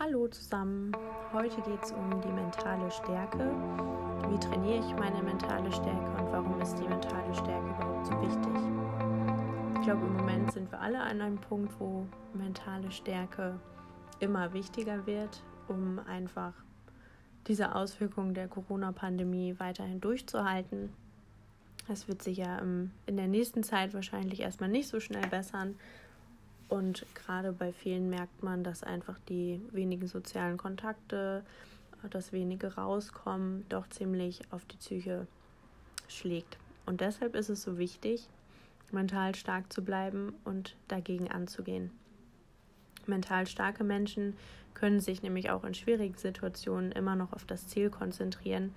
Hallo zusammen, heute geht es um die mentale Stärke. Wie trainiere ich meine mentale Stärke und warum ist die mentale Stärke überhaupt so wichtig? Ich glaube, im Moment sind wir alle an einem Punkt, wo mentale Stärke immer wichtiger wird, um einfach diese Auswirkungen der Corona-Pandemie weiterhin durchzuhalten. Es wird sich ja in der nächsten Zeit wahrscheinlich erstmal nicht so schnell bessern, und gerade bei vielen merkt man, dass einfach die wenigen sozialen Kontakte, das wenige Rauskommen doch ziemlich auf die Psyche schlägt. Und deshalb ist es so wichtig, mental stark zu bleiben und dagegen anzugehen. Mental starke Menschen können sich nämlich auch in schwierigen Situationen immer noch auf das Ziel konzentrieren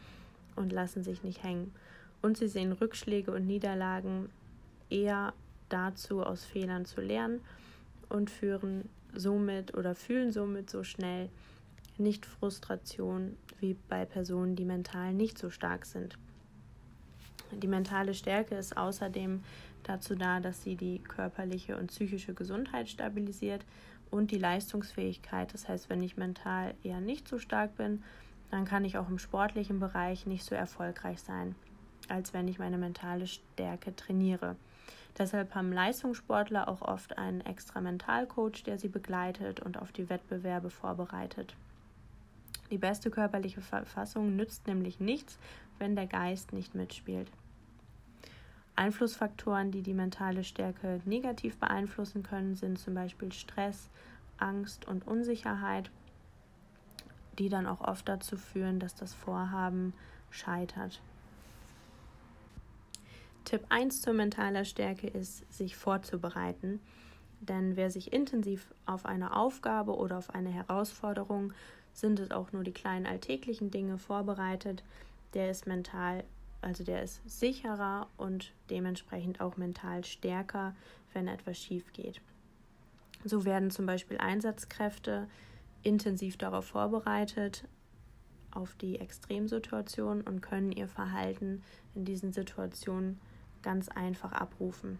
und lassen sich nicht hängen. Und sie sehen Rückschläge und Niederlagen eher dazu, aus Fehlern zu lernen und führen somit oder fühlen somit so schnell nicht Frustration wie bei Personen, die mental nicht so stark sind. Die mentale Stärke ist außerdem dazu da, dass sie die körperliche und psychische Gesundheit stabilisiert und die Leistungsfähigkeit. Das heißt, wenn ich mental eher nicht so stark bin, dann kann ich auch im sportlichen Bereich nicht so erfolgreich sein, als wenn ich meine mentale Stärke trainiere. Deshalb haben Leistungssportler auch oft einen extra Mentalcoach, der sie begleitet und auf die Wettbewerbe vorbereitet. Die beste körperliche Verfassung nützt nämlich nichts, wenn der Geist nicht mitspielt. Einflussfaktoren, die die mentale Stärke negativ beeinflussen können, sind zum Beispiel Stress, Angst und Unsicherheit, die dann auch oft dazu führen, dass das Vorhaben scheitert. Tipp 1 zur mentaler Stärke ist, sich vorzubereiten. Denn wer sich intensiv auf eine Aufgabe oder auf eine Herausforderung, sind es auch nur die kleinen alltäglichen Dinge vorbereitet, der ist mental, also der ist sicherer und dementsprechend auch mental stärker, wenn etwas schief geht. So werden zum Beispiel Einsatzkräfte intensiv darauf vorbereitet, auf die Extremsituation und können ihr Verhalten in diesen Situationen ganz einfach abrufen.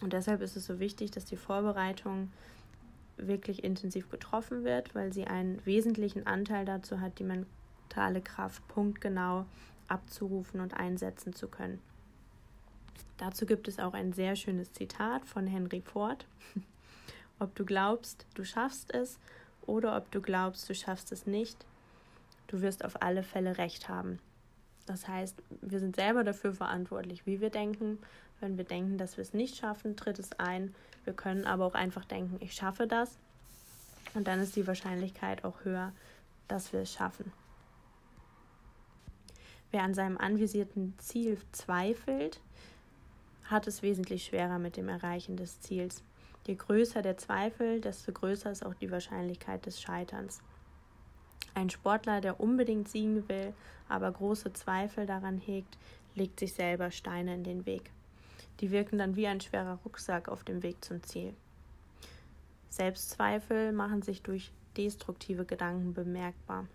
Und deshalb ist es so wichtig, dass die Vorbereitung wirklich intensiv getroffen wird, weil sie einen wesentlichen Anteil dazu hat, die mentale Kraft punktgenau abzurufen und einsetzen zu können. Dazu gibt es auch ein sehr schönes Zitat von Henry Ford. ob du glaubst, du schaffst es oder ob du glaubst, du schaffst es nicht, du wirst auf alle Fälle recht haben. Das heißt, wir sind selber dafür verantwortlich, wie wir denken. Wenn wir denken, dass wir es nicht schaffen, tritt es ein. Wir können aber auch einfach denken, ich schaffe das. Und dann ist die Wahrscheinlichkeit auch höher, dass wir es schaffen. Wer an seinem anvisierten Ziel zweifelt, hat es wesentlich schwerer mit dem Erreichen des Ziels. Je größer der Zweifel, desto größer ist auch die Wahrscheinlichkeit des Scheiterns. Ein Sportler, der unbedingt siegen will, aber große Zweifel daran hegt, legt sich selber Steine in den Weg. Die wirken dann wie ein schwerer Rucksack auf dem Weg zum Ziel. Selbstzweifel machen sich durch destruktive Gedanken bemerkbar.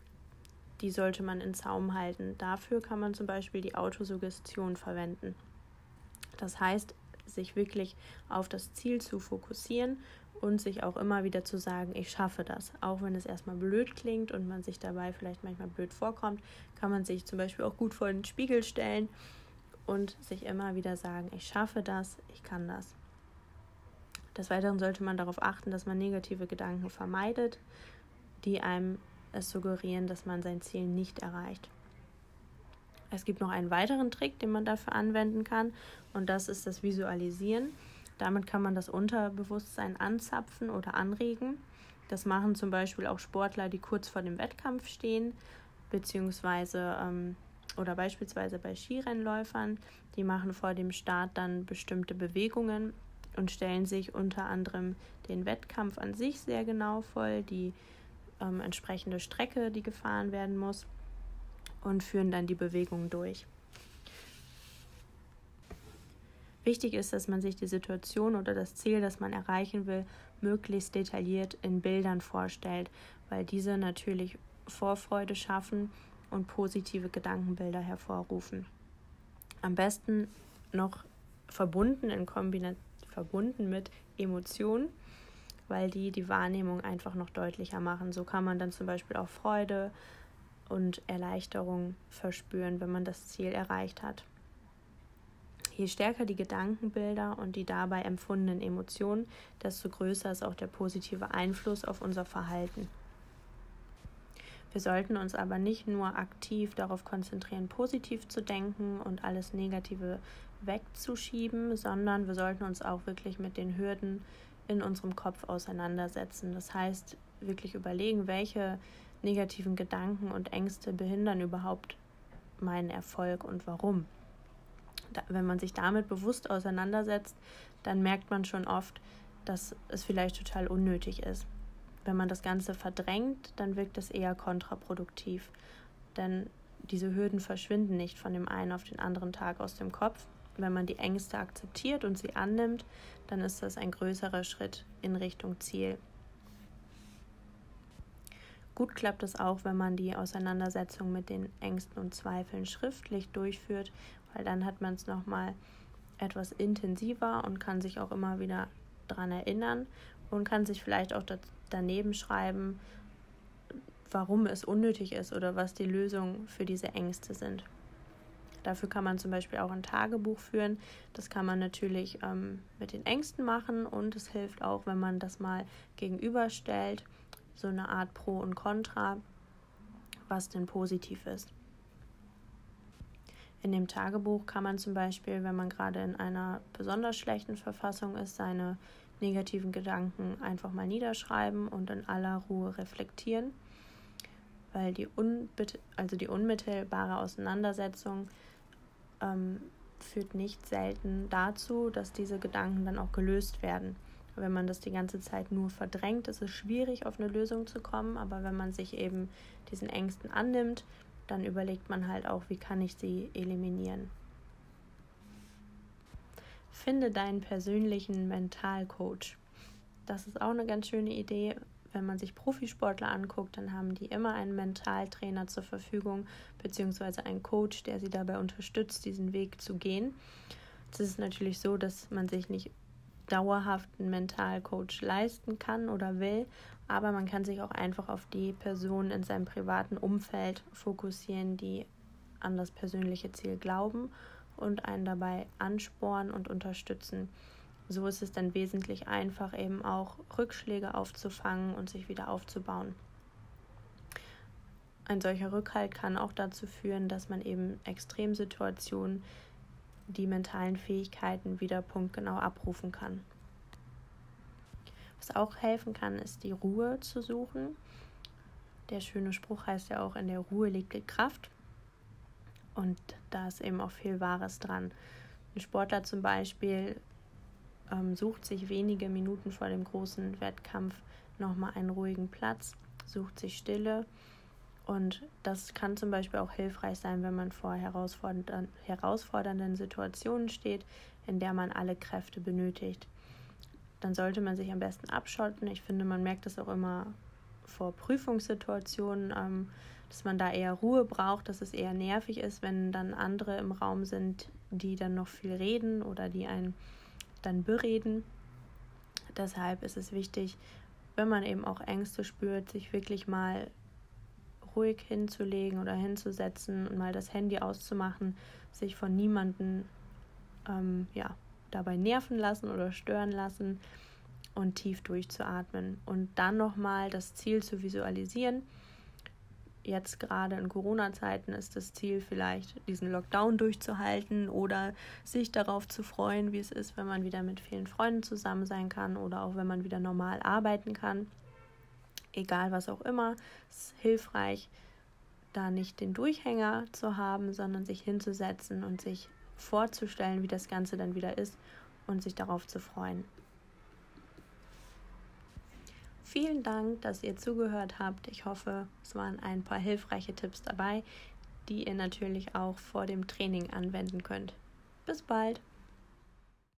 Die sollte man in Zaum halten. Dafür kann man zum Beispiel die Autosuggestion verwenden. Das heißt, sich wirklich auf das Ziel zu fokussieren und sich auch immer wieder zu sagen, ich schaffe das. Auch wenn es erstmal blöd klingt und man sich dabei vielleicht manchmal blöd vorkommt, kann man sich zum Beispiel auch gut vor den Spiegel stellen und sich immer wieder sagen, ich schaffe das, ich kann das. Des Weiteren sollte man darauf achten, dass man negative Gedanken vermeidet, die einem es suggerieren, dass man sein Ziel nicht erreicht. Es gibt noch einen weiteren Trick, den man dafür anwenden kann, und das ist das Visualisieren. Damit kann man das Unterbewusstsein anzapfen oder anregen. Das machen zum Beispiel auch Sportler, die kurz vor dem Wettkampf stehen, beziehungsweise ähm, oder beispielsweise bei Skirennläufern, die machen vor dem Start dann bestimmte Bewegungen und stellen sich unter anderem den Wettkampf an sich sehr genau vor, die ähm, entsprechende Strecke, die gefahren werden muss, und führen dann die Bewegungen durch. Wichtig ist, dass man sich die Situation oder das Ziel, das man erreichen will, möglichst detailliert in Bildern vorstellt, weil diese natürlich Vorfreude schaffen und positive Gedankenbilder hervorrufen. Am besten noch verbunden in verbunden mit Emotionen, weil die die Wahrnehmung einfach noch deutlicher machen. So kann man dann zum Beispiel auch Freude und Erleichterung verspüren, wenn man das Ziel erreicht hat. Je stärker die Gedankenbilder und die dabei empfundenen Emotionen, desto größer ist auch der positive Einfluss auf unser Verhalten. Wir sollten uns aber nicht nur aktiv darauf konzentrieren, positiv zu denken und alles Negative wegzuschieben, sondern wir sollten uns auch wirklich mit den Hürden in unserem Kopf auseinandersetzen. Das heißt, wirklich überlegen, welche negativen Gedanken und Ängste behindern überhaupt meinen Erfolg und warum. Da, wenn man sich damit bewusst auseinandersetzt, dann merkt man schon oft, dass es vielleicht total unnötig ist. Wenn man das Ganze verdrängt, dann wirkt es eher kontraproduktiv. Denn diese Hürden verschwinden nicht von dem einen auf den anderen Tag aus dem Kopf, wenn man die Ängste akzeptiert und sie annimmt, dann ist das ein größerer Schritt in Richtung Ziel. Gut klappt es auch, wenn man die Auseinandersetzung mit den Ängsten und Zweifeln schriftlich durchführt, weil dann hat man es nochmal etwas intensiver und kann sich auch immer wieder daran erinnern und kann sich vielleicht auch daneben schreiben, warum es unnötig ist oder was die Lösungen für diese Ängste sind. Dafür kann man zum Beispiel auch ein Tagebuch führen. Das kann man natürlich ähm, mit den Ängsten machen und es hilft auch, wenn man das mal gegenüberstellt, so eine Art Pro und Contra, was denn positiv ist. In dem Tagebuch kann man zum Beispiel, wenn man gerade in einer besonders schlechten Verfassung ist, seine negativen Gedanken einfach mal niederschreiben und in aller Ruhe reflektieren, weil die, also die unmittelbare Auseinandersetzung ähm, führt nicht selten dazu, dass diese Gedanken dann auch gelöst werden. Wenn man das die ganze Zeit nur verdrängt, ist es schwierig, auf eine Lösung zu kommen. Aber wenn man sich eben diesen Ängsten annimmt, dann überlegt man halt auch, wie kann ich sie eliminieren. Finde deinen persönlichen Mentalcoach. Das ist auch eine ganz schöne Idee, wenn man sich Profisportler anguckt, dann haben die immer einen Mentaltrainer zur Verfügung, beziehungsweise einen Coach, der sie dabei unterstützt, diesen Weg zu gehen. Es ist natürlich so, dass man sich nicht dauerhaft einen Mentalcoach leisten kann oder will, aber man kann sich auch einfach auf die Personen in seinem privaten Umfeld fokussieren, die an das persönliche Ziel glauben und einen dabei anspornen und unterstützen. So ist es dann wesentlich einfach, eben auch Rückschläge aufzufangen und sich wieder aufzubauen. Ein solcher Rückhalt kann auch dazu führen, dass man eben Extremsituationen die mentalen Fähigkeiten wieder punktgenau abrufen kann. Was auch helfen kann, ist die Ruhe zu suchen. Der schöne Spruch heißt ja auch, in der Ruhe liegt die Kraft. Und da ist eben auch viel Wahres dran. Ein Sportler zum Beispiel ähm, sucht sich wenige Minuten vor dem großen Wettkampf nochmal einen ruhigen Platz, sucht sich Stille. Und das kann zum Beispiel auch hilfreich sein, wenn man vor herausfordernden, herausfordernden Situationen steht, in der man alle Kräfte benötigt. Dann sollte man sich am besten abschotten. Ich finde, man merkt das auch immer vor Prüfungssituationen, ähm, dass man da eher Ruhe braucht, dass es eher nervig ist, wenn dann andere im Raum sind, die dann noch viel reden oder die einen dann bereden. Deshalb ist es wichtig, wenn man eben auch Ängste spürt, sich wirklich mal ruhig hinzulegen oder hinzusetzen und mal das Handy auszumachen, sich von niemandem ähm, ja, dabei nerven lassen oder stören lassen und tief durchzuatmen und dann nochmal das Ziel zu visualisieren jetzt gerade in Corona-Zeiten ist das Ziel vielleicht, diesen Lockdown durchzuhalten oder sich darauf zu freuen, wie es ist, wenn man wieder mit vielen Freunden zusammen sein kann oder auch wenn man wieder normal arbeiten kann. Egal was auch immer, ist hilfreich, da nicht den Durchhänger zu haben, sondern sich hinzusetzen und sich vorzustellen, wie das Ganze dann wieder ist und sich darauf zu freuen. Vielen Dank, dass ihr zugehört habt. Ich hoffe, es waren ein paar hilfreiche Tipps dabei, die ihr natürlich auch vor dem Training anwenden könnt. Bis bald!